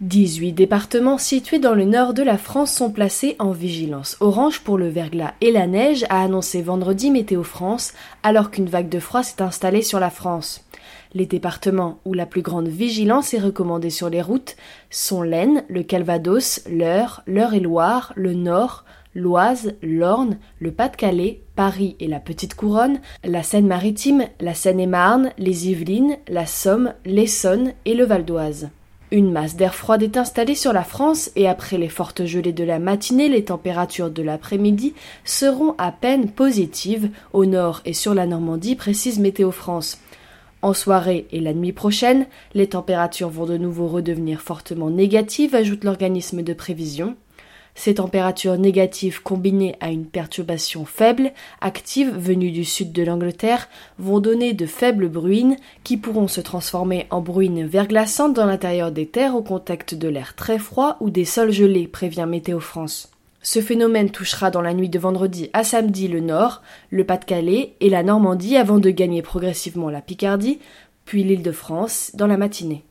18 départements situés dans le nord de la France sont placés en vigilance orange pour le verglas et la neige, a annoncé vendredi Météo France, alors qu'une vague de froid s'est installée sur la France. Les départements où la plus grande vigilance est recommandée sur les routes sont l'Aisne, le Calvados, l'Eure, l'Eure-et-Loire, le Nord, l'Oise, l'Orne, le Pas-de-Calais, Paris et la Petite Couronne, la Seine-Maritime, la Seine-et-Marne, les Yvelines, la Somme, l'Essonne et le Val d'Oise. Une masse d'air froid est installée sur la France et après les fortes gelées de la matinée, les températures de l'après-midi seront à peine positives au nord et sur la Normandie, précise Météo France. En soirée et la nuit prochaine, les températures vont de nouveau redevenir fortement négatives, ajoute l'organisme de prévision. Ces températures négatives combinées à une perturbation faible, active venue du sud de l'Angleterre, vont donner de faibles bruines qui pourront se transformer en bruines verglaçantes dans l'intérieur des terres au contact de l'air très froid ou des sols gelés, prévient Météo France. Ce phénomène touchera dans la nuit de vendredi à samedi le nord, le Pas-de-Calais et la Normandie avant de gagner progressivement la Picardie, puis l'île de France dans la matinée.